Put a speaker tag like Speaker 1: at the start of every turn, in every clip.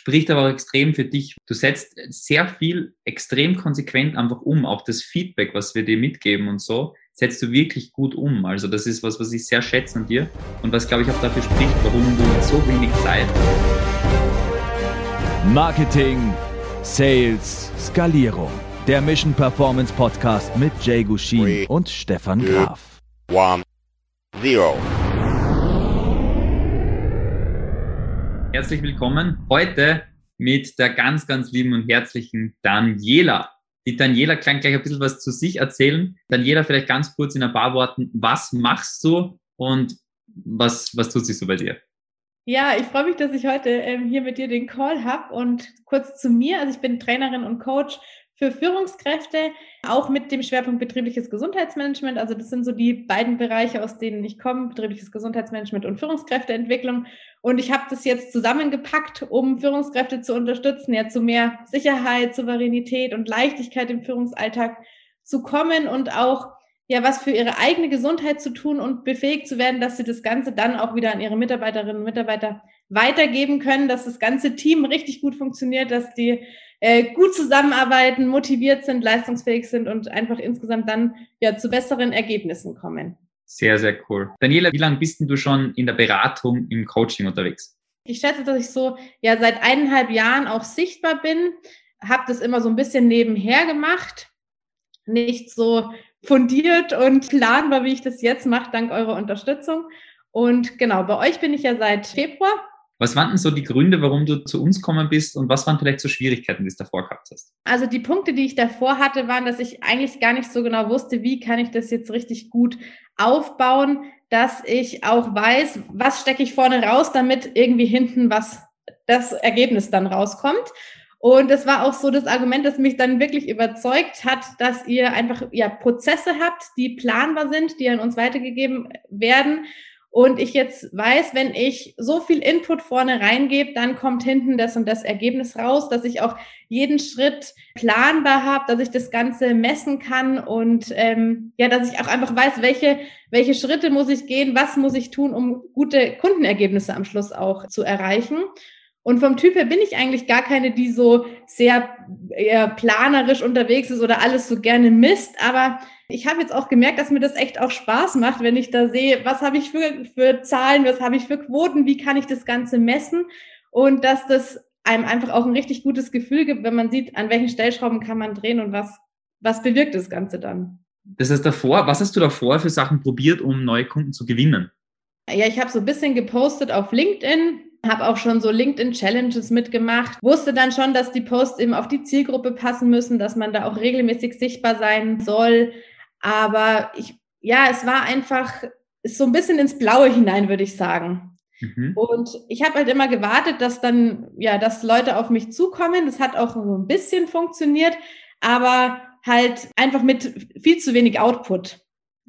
Speaker 1: spricht aber auch extrem für dich. Du setzt sehr viel extrem konsequent einfach um. Auch das Feedback, was wir dir mitgeben und so, setzt du wirklich gut um. Also das ist was, was ich sehr schätze an dir und was, glaube ich, auch dafür spricht, warum du mit so wenig Zeit
Speaker 2: Marketing, Sales, Skalierung. Der Mission Performance Podcast mit Jay Gushin und Stefan Graf. One,
Speaker 1: zero. Herzlich willkommen heute mit der ganz, ganz lieben und herzlichen Daniela. Die Daniela kann gleich ein bisschen was zu sich erzählen. Daniela, vielleicht ganz kurz in ein paar Worten, was machst du und was, was tut sich so bei dir?
Speaker 3: Ja, ich freue mich, dass ich heute ähm, hier mit dir den Call habe und kurz zu mir. Also ich bin Trainerin und Coach für Führungskräfte, auch mit dem Schwerpunkt betriebliches Gesundheitsmanagement. Also das sind so die beiden Bereiche, aus denen ich komme, betriebliches Gesundheitsmanagement und Führungskräfteentwicklung. Und ich habe das jetzt zusammengepackt, um Führungskräfte zu unterstützen, ja zu mehr Sicherheit, Souveränität und Leichtigkeit im Führungsalltag zu kommen und auch ja was für ihre eigene Gesundheit zu tun und befähigt zu werden, dass sie das Ganze dann auch wieder an ihre Mitarbeiterinnen und Mitarbeiter weitergeben können, dass das ganze Team richtig gut funktioniert, dass die äh, gut zusammenarbeiten, motiviert sind, leistungsfähig sind und einfach insgesamt dann ja zu besseren Ergebnissen kommen.
Speaker 1: Sehr, sehr cool. Daniela, wie lange bist denn du schon in der Beratung, im Coaching unterwegs?
Speaker 3: Ich schätze, dass ich so ja seit eineinhalb Jahren auch sichtbar bin, habe das immer so ein bisschen nebenher gemacht, nicht so fundiert und planbar, wie ich das jetzt mache, dank eurer Unterstützung. Und genau, bei euch bin ich ja seit Februar
Speaker 1: was waren denn so die Gründe, warum du zu uns gekommen bist und was waren vielleicht so Schwierigkeiten, die du davor gehabt hast?
Speaker 3: Also die Punkte, die ich davor hatte, waren, dass ich eigentlich gar nicht so genau wusste, wie kann ich das jetzt richtig gut aufbauen, dass ich auch weiß, was stecke ich vorne raus, damit irgendwie hinten was das Ergebnis dann rauskommt. Und das war auch so das Argument, das mich dann wirklich überzeugt hat, dass ihr einfach ja, Prozesse habt, die planbar sind, die an uns weitergegeben werden und ich jetzt weiß, wenn ich so viel Input vorne reingebe, dann kommt hinten das und das Ergebnis raus, dass ich auch jeden Schritt planbar habe, dass ich das Ganze messen kann und ähm, ja, dass ich auch einfach weiß, welche, welche Schritte muss ich gehen, was muss ich tun, um gute Kundenergebnisse am Schluss auch zu erreichen. Und vom Typ her bin ich eigentlich gar keine, die so sehr planerisch unterwegs ist oder alles so gerne misst, aber ich habe jetzt auch gemerkt, dass mir das echt auch Spaß macht, wenn ich da sehe, was habe ich für, für Zahlen, was habe ich für Quoten, wie kann ich das Ganze messen und dass das einem einfach auch ein richtig gutes Gefühl gibt, wenn man sieht, an welchen Stellschrauben kann man drehen und was, was bewirkt das Ganze dann.
Speaker 1: Das heißt davor, was hast du davor für Sachen probiert, um neue Kunden zu gewinnen?
Speaker 3: Ja, ich habe so ein bisschen gepostet auf LinkedIn, habe auch schon so LinkedIn-Challenges mitgemacht, wusste dann schon, dass die Posts eben auf die Zielgruppe passen müssen, dass man da auch regelmäßig sichtbar sein soll. Aber ich, ja, es war einfach so ein bisschen ins Blaue hinein, würde ich sagen. Mhm. Und ich habe halt immer gewartet, dass dann, ja, dass Leute auf mich zukommen. Das hat auch so ein bisschen funktioniert, aber halt einfach mit viel zu wenig Output.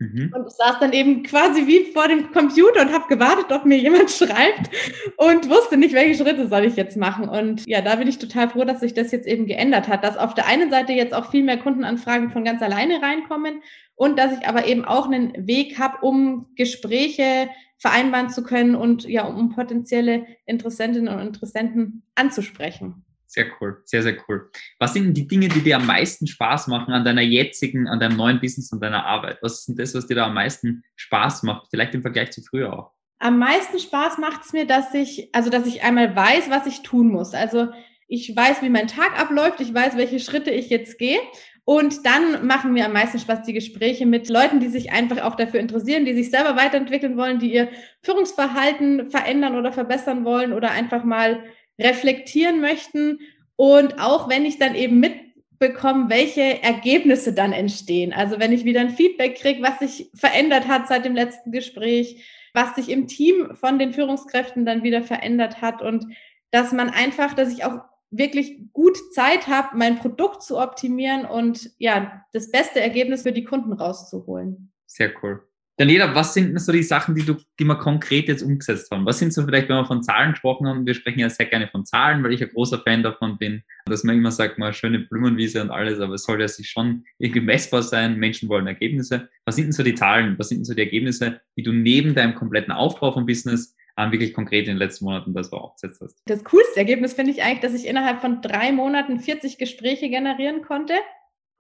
Speaker 3: Mhm. Und ich saß dann eben quasi wie vor dem Computer und habe gewartet, ob mir jemand schreibt und wusste nicht, welche Schritte soll ich jetzt machen. Und ja, da bin ich total froh, dass sich das jetzt eben geändert hat, dass auf der einen Seite jetzt auch viel mehr Kundenanfragen von ganz alleine reinkommen und dass ich aber eben auch einen Weg habe, um Gespräche vereinbaren zu können und ja, um potenzielle Interessentinnen und Interessenten anzusprechen.
Speaker 1: Sehr cool, sehr, sehr cool. Was sind die Dinge, die dir am meisten Spaß machen an deiner jetzigen, an deinem neuen Business, an deiner Arbeit? Was ist denn das, was dir da am meisten Spaß macht? Vielleicht im Vergleich zu früher auch.
Speaker 3: Am meisten Spaß macht es mir, dass ich, also dass ich einmal weiß, was ich tun muss. Also ich weiß, wie mein Tag abläuft, ich weiß, welche Schritte ich jetzt gehe. Und dann machen mir am meisten Spaß die Gespräche mit Leuten, die sich einfach auch dafür interessieren, die sich selber weiterentwickeln wollen, die ihr Führungsverhalten verändern oder verbessern wollen oder einfach mal reflektieren möchten und auch wenn ich dann eben mitbekomme, welche Ergebnisse dann entstehen. Also wenn ich wieder ein Feedback kriege, was sich verändert hat seit dem letzten Gespräch, was sich im Team von den Führungskräften dann wieder verändert hat und dass man einfach, dass ich auch wirklich gut Zeit habe, mein Produkt zu optimieren und ja, das beste Ergebnis für die Kunden rauszuholen.
Speaker 1: Sehr cool. Daniela, was sind denn so die Sachen, die, du, die wir konkret jetzt umgesetzt haben? Was sind so vielleicht, wenn wir von Zahlen gesprochen haben, wir sprechen ja sehr gerne von Zahlen, weil ich ein großer Fan davon bin, dass man immer sagt, mal schöne Blumenwiese und alles, aber es soll ja sich schon irgendwie messbar sein. Menschen wollen Ergebnisse. Was sind denn so die Zahlen? Was sind denn so die Ergebnisse, die du neben deinem kompletten Aufbau vom Business ähm, wirklich konkret in den letzten Monaten das auch aufgesetzt hast?
Speaker 3: Das coolste Ergebnis finde ich eigentlich, dass ich innerhalb von drei Monaten 40 Gespräche generieren konnte.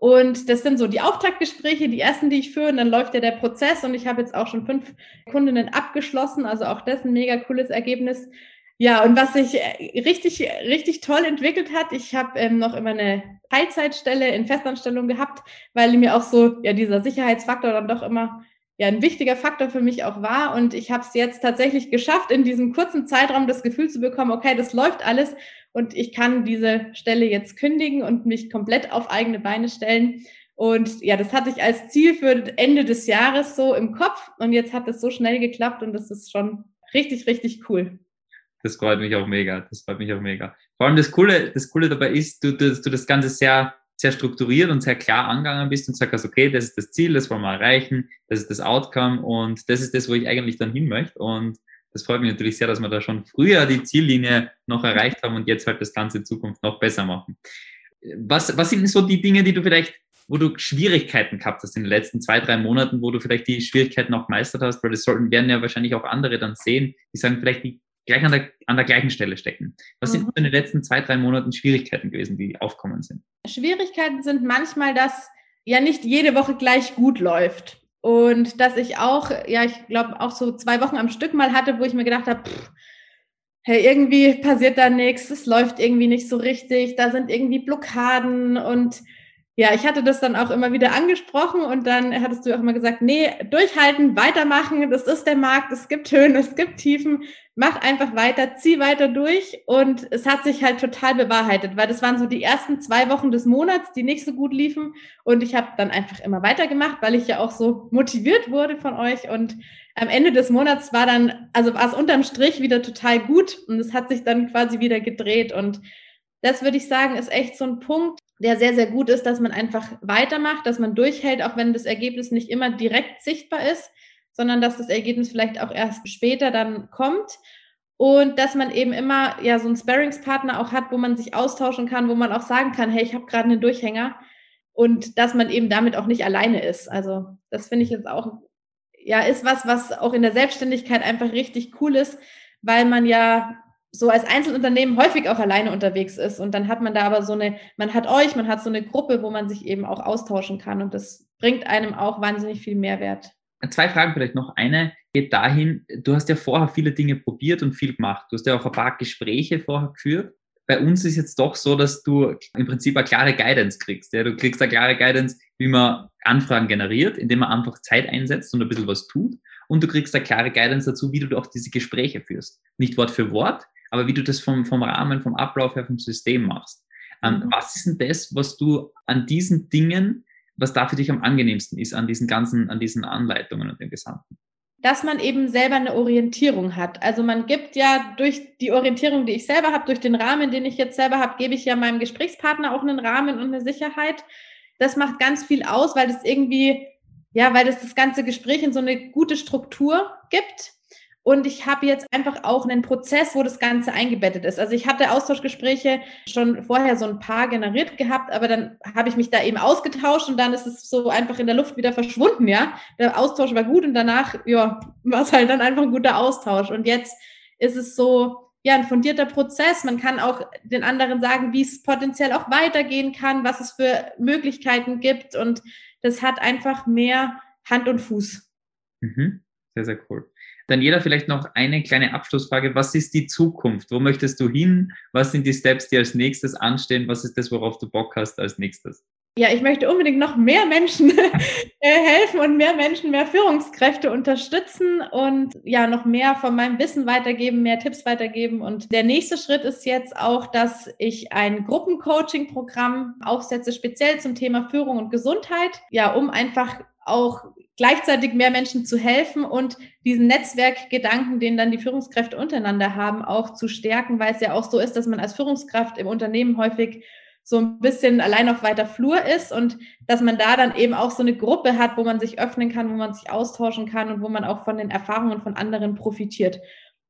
Speaker 3: Und das sind so die Auftaktgespräche, die ersten, die ich führe. Und dann läuft ja der Prozess und ich habe jetzt auch schon fünf Kundinnen abgeschlossen. Also auch das ein mega cooles Ergebnis. Ja, und was sich äh, richtig, richtig toll entwickelt hat, ich habe ähm, noch immer eine Teilzeitstelle in Festanstellung gehabt, weil mir auch so ja dieser Sicherheitsfaktor dann doch immer ja ein wichtiger Faktor für mich auch war. Und ich habe es jetzt tatsächlich geschafft, in diesem kurzen Zeitraum das Gefühl zu bekommen, okay, das läuft alles und ich kann diese Stelle jetzt kündigen und mich komplett auf eigene Beine stellen. Und ja, das hatte ich als Ziel für Ende des Jahres so im Kopf und jetzt hat es so schnell geklappt und das ist schon richtig, richtig cool.
Speaker 1: Das freut mich auch mega. Das freut mich auch mega. Vor allem das Coole, das Coole dabei ist, du, dass du das Ganze sehr sehr strukturiert und sehr klar angegangen bist und sagst, okay, das ist das Ziel, das wollen wir erreichen, das ist das Outcome und das ist das, wo ich eigentlich dann hin möchte. Und das freut mich natürlich sehr, dass wir da schon früher die Ziellinie noch erreicht haben und jetzt halt das Ganze in Zukunft noch besser machen. Was, was sind so die Dinge, die du vielleicht, wo du Schwierigkeiten gehabt hast in den letzten zwei, drei Monaten, wo du vielleicht die Schwierigkeiten auch gemeistert hast? Weil das sollten, werden ja wahrscheinlich auch andere dann sehen, die sagen, vielleicht die gleich an der, an der gleichen Stelle stecken. Was mhm. sind in den letzten zwei, drei Monaten Schwierigkeiten gewesen, die aufkommen sind?
Speaker 3: Schwierigkeiten sind manchmal, dass ja nicht jede Woche gleich gut läuft. Und dass ich auch, ja, ich glaube, auch so zwei Wochen am Stück mal hatte, wo ich mir gedacht habe, hey, irgendwie passiert da nichts, es läuft irgendwie nicht so richtig, da sind irgendwie Blockaden und ja, ich hatte das dann auch immer wieder angesprochen und dann hattest du auch immer gesagt, nee, durchhalten, weitermachen, das ist der Markt, es gibt Höhen, es gibt Tiefen, mach einfach weiter, zieh weiter durch und es hat sich halt total bewahrheitet, weil das waren so die ersten zwei Wochen des Monats, die nicht so gut liefen und ich habe dann einfach immer weitergemacht, weil ich ja auch so motiviert wurde von euch und am Ende des Monats war dann, also war es unterm Strich wieder total gut und es hat sich dann quasi wieder gedreht und das würde ich sagen, ist echt so ein Punkt, der sehr, sehr gut ist, dass man einfach weitermacht, dass man durchhält, auch wenn das Ergebnis nicht immer direkt sichtbar ist, sondern dass das Ergebnis vielleicht auch erst später dann kommt. Und dass man eben immer ja so einen Sparringspartner auch hat, wo man sich austauschen kann, wo man auch sagen kann, hey, ich habe gerade einen Durchhänger und dass man eben damit auch nicht alleine ist. Also das finde ich jetzt auch, ja, ist was, was auch in der Selbstständigkeit einfach richtig cool ist, weil man ja so als Einzelunternehmen häufig auch alleine unterwegs ist. Und dann hat man da aber so eine, man hat euch, man hat so eine Gruppe, wo man sich eben auch austauschen kann. Und das bringt einem auch wahnsinnig viel Mehrwert.
Speaker 1: Zwei Fragen vielleicht noch. Eine geht dahin, du hast ja vorher viele Dinge probiert und viel gemacht. Du hast ja auch ein paar Gespräche vorher geführt. Bei uns ist jetzt doch so, dass du im Prinzip eine klare Guidance kriegst. Ja? Du kriegst eine klare Guidance, wie man Anfragen generiert, indem man einfach Zeit einsetzt und ein bisschen was tut. Und du kriegst eine klare Guidance dazu, wie du auch diese Gespräche führst. Nicht Wort für Wort, aber wie du das vom, vom Rahmen, vom Ablauf her, vom System machst. Ähm, mhm. Was ist denn das, was du an diesen Dingen, was da für dich am angenehmsten ist, an diesen ganzen, an diesen Anleitungen und dem Gesamten?
Speaker 3: dass man eben selber eine Orientierung hat. Also man gibt ja durch die Orientierung, die ich selber habe, durch den Rahmen, den ich jetzt selber habe, gebe ich ja meinem Gesprächspartner auch einen Rahmen und eine Sicherheit. Das macht ganz viel aus, weil das irgendwie, ja, weil das das ganze Gespräch in so eine gute Struktur gibt. Und ich habe jetzt einfach auch einen Prozess, wo das Ganze eingebettet ist. Also ich hatte Austauschgespräche schon vorher so ein paar generiert gehabt, aber dann habe ich mich da eben ausgetauscht und dann ist es so einfach in der Luft wieder verschwunden, ja. Der Austausch war gut und danach, ja, war es halt dann einfach ein guter Austausch. Und jetzt ist es so, ja, ein fundierter Prozess. Man kann auch den anderen sagen, wie es potenziell auch weitergehen kann, was es für Möglichkeiten gibt. Und das hat einfach mehr Hand und Fuß.
Speaker 1: Mhm. Sehr, sehr cool. Jeder vielleicht noch eine kleine Abschlussfrage. Was ist die Zukunft? Wo möchtest du hin? Was sind die Steps, die als nächstes anstehen? Was ist das, worauf du Bock hast als nächstes?
Speaker 3: Ja, ich möchte unbedingt noch mehr Menschen äh, helfen und mehr Menschen, mehr Führungskräfte unterstützen und ja, noch mehr von meinem Wissen weitergeben, mehr Tipps weitergeben. Und der nächste Schritt ist jetzt auch, dass ich ein Gruppencoaching-Programm aufsetze, speziell zum Thema Führung und Gesundheit. Ja, um einfach auch gleichzeitig mehr Menschen zu helfen und diesen Netzwerkgedanken, den dann die Führungskräfte untereinander haben, auch zu stärken, weil es ja auch so ist, dass man als Führungskraft im Unternehmen häufig so ein bisschen allein auf weiter Flur ist und dass man da dann eben auch so eine Gruppe hat, wo man sich öffnen kann, wo man sich austauschen kann und wo man auch von den Erfahrungen von anderen profitiert.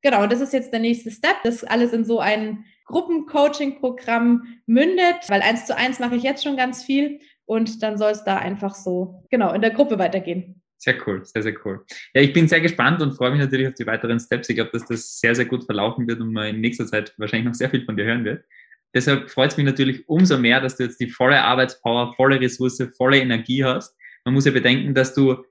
Speaker 3: Genau, das ist jetzt der nächste Step, das alles in so ein Gruppencoaching-Programm mündet, weil eins zu eins mache ich jetzt schon ganz viel und dann soll es da einfach so, genau, in der Gruppe weitergehen.
Speaker 1: Sehr cool, sehr, sehr cool. Ja, ich bin sehr gespannt und freue mich natürlich auf die weiteren Steps. Ich glaube, dass das sehr, sehr gut verlaufen wird und man in nächster Zeit wahrscheinlich noch sehr viel von dir hören wird. Deshalb freut es mich natürlich umso mehr, dass du jetzt die volle Arbeitspower, volle Ressource, volle Energie hast. Man muss ja bedenken, dass du,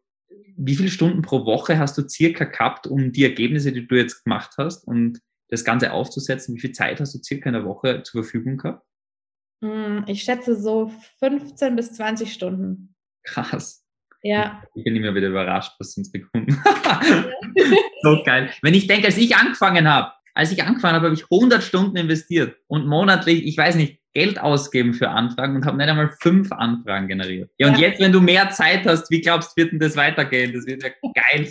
Speaker 1: wie viele Stunden pro Woche hast du circa gehabt, um die Ergebnisse, die du jetzt gemacht hast und das Ganze aufzusetzen? Wie viel Zeit hast du circa in der Woche zur Verfügung gehabt?
Speaker 3: Hm, ich schätze so 15 bis 20 Stunden.
Speaker 1: Krass.
Speaker 3: Ja.
Speaker 1: Ich bin immer wieder überrascht, was uns bekommen. so geil. Wenn ich denke, als ich angefangen habe, als ich angefangen habe, habe ich 100 Stunden investiert und monatlich, ich weiß nicht, Geld ausgeben für Anfragen und habe nicht einmal fünf Anfragen generiert. Ja, und ja. jetzt, wenn du mehr Zeit hast, wie glaubst du, wird denn das weitergehen? Das wird ja geil.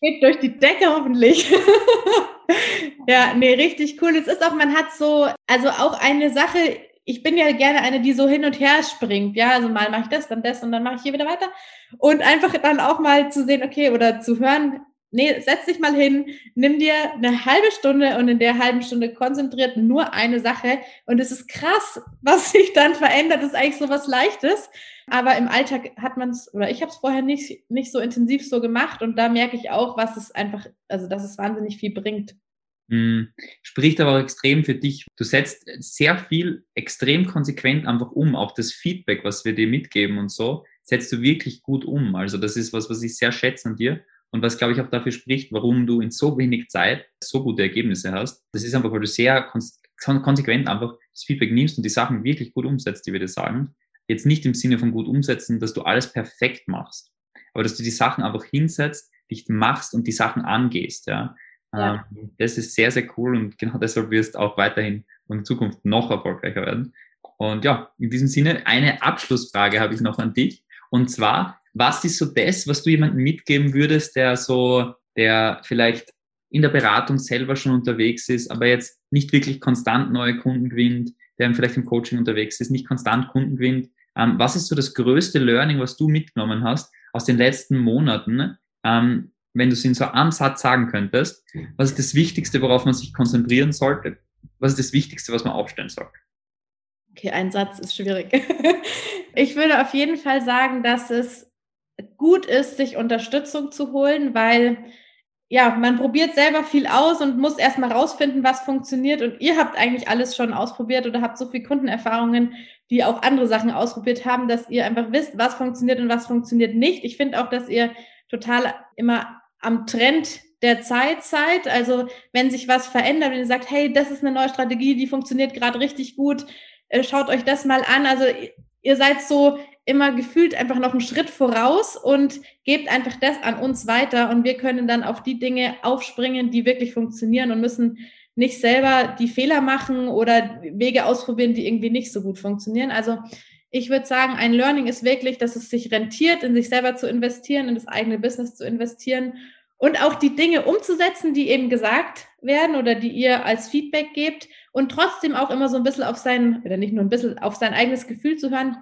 Speaker 3: Geht durch die Decke hoffentlich. ja, nee, richtig cool. Es ist auch, man hat so, also auch eine Sache, ich bin ja gerne eine, die so hin und her springt. Ja, also mal mache ich das, dann das und dann mache ich hier wieder weiter. Und einfach dann auch mal zu sehen, okay, oder zu hören, nee, setz dich mal hin, nimm dir eine halbe Stunde und in der halben Stunde konzentriert nur eine Sache. Und es ist krass, was sich dann verändert. Das ist eigentlich so was Leichtes. Aber im Alltag hat man es, oder ich habe es vorher nicht, nicht so intensiv so gemacht. Und da merke ich auch, was es einfach, also dass es wahnsinnig viel bringt.
Speaker 1: Hm, spricht aber auch extrem für dich. Du setzt sehr viel extrem konsequent einfach um. Auch das Feedback, was wir dir mitgeben und so, setzt du wirklich gut um. Also das ist was, was ich sehr schätze an dir und was, glaube ich, auch dafür spricht, warum du in so wenig Zeit so gute Ergebnisse hast. Das ist einfach, weil du sehr konsequent einfach das Feedback nimmst und die Sachen wirklich gut umsetzt, die wir dir sagen. Jetzt nicht im Sinne von gut umsetzen, dass du alles perfekt machst, aber dass du die Sachen einfach hinsetzt, dich machst und die Sachen angehst. Ja. Ja. Ähm, das ist sehr, sehr cool und genau deshalb wirst du auch weiterhin in Zukunft noch erfolgreicher werden. Und ja, in diesem Sinne, eine Abschlussfrage habe ich noch an dich. Und zwar, was ist so das, was du jemandem mitgeben würdest, der so, der vielleicht in der Beratung selber schon unterwegs ist, aber jetzt nicht wirklich konstant neue Kunden gewinnt, der vielleicht im Coaching unterwegs ist, nicht konstant Kunden gewinnt. Ähm, was ist so das größte Learning, was du mitgenommen hast aus den letzten Monaten, ähm, wenn du es in so einem Satz sagen könntest, was ist das Wichtigste, worauf man sich konzentrieren sollte? Was ist das Wichtigste, was man aufstellen sollte?
Speaker 3: Okay, ein Satz ist schwierig. ich würde auf jeden Fall sagen, dass es gut ist, sich Unterstützung zu holen, weil ja, man probiert selber viel aus und muss erstmal rausfinden, was funktioniert. Und ihr habt eigentlich alles schon ausprobiert oder habt so viel Kundenerfahrungen, die auch andere Sachen ausprobiert haben, dass ihr einfach wisst, was funktioniert und was funktioniert nicht. Ich finde auch, dass ihr total immer am Trend der Zeit seid. Also wenn sich was verändert, wenn ihr sagt, hey, das ist eine neue Strategie, die funktioniert gerade richtig gut, äh, schaut euch das mal an. Also ihr seid so immer gefühlt einfach noch einen Schritt voraus und gebt einfach das an uns weiter und wir können dann auf die Dinge aufspringen, die wirklich funktionieren und müssen nicht selber die Fehler machen oder Wege ausprobieren, die irgendwie nicht so gut funktionieren. Also ich würde sagen, ein Learning ist wirklich, dass es sich rentiert, in sich selber zu investieren, in das eigene Business zu investieren und auch die Dinge umzusetzen, die eben gesagt werden oder die ihr als Feedback gebt und trotzdem auch immer so ein bisschen auf sein, oder nicht nur ein bisschen, auf sein eigenes Gefühl zu hören,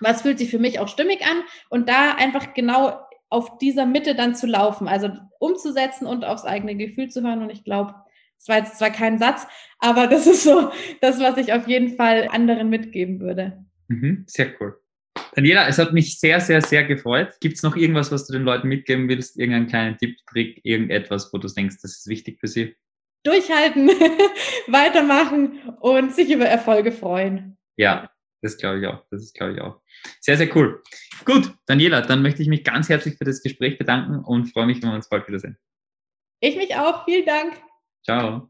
Speaker 3: was fühlt sich für mich auch stimmig an und da einfach genau auf dieser Mitte dann zu laufen, also umzusetzen und aufs eigene Gefühl zu hören und ich glaube, das war jetzt zwar kein Satz, aber das ist so das, was ich auf jeden Fall anderen mitgeben würde.
Speaker 1: Mhm, sehr cool. Daniela, es hat mich sehr, sehr, sehr gefreut. Gibt es noch irgendwas, was du den Leuten mitgeben willst? Irgendeinen kleinen Tipp, Trick, irgendetwas, wo du denkst, das ist wichtig für sie?
Speaker 3: Durchhalten, weitermachen und sich über Erfolge freuen.
Speaker 1: Ja, das glaube ich auch. Das ist, glaube ich, auch. Sehr, sehr cool. Gut, Daniela, dann möchte ich mich ganz herzlich für das Gespräch bedanken und freue mich, wenn wir uns bald wiedersehen.
Speaker 3: Ich mich auch. Vielen Dank.
Speaker 1: Ciao.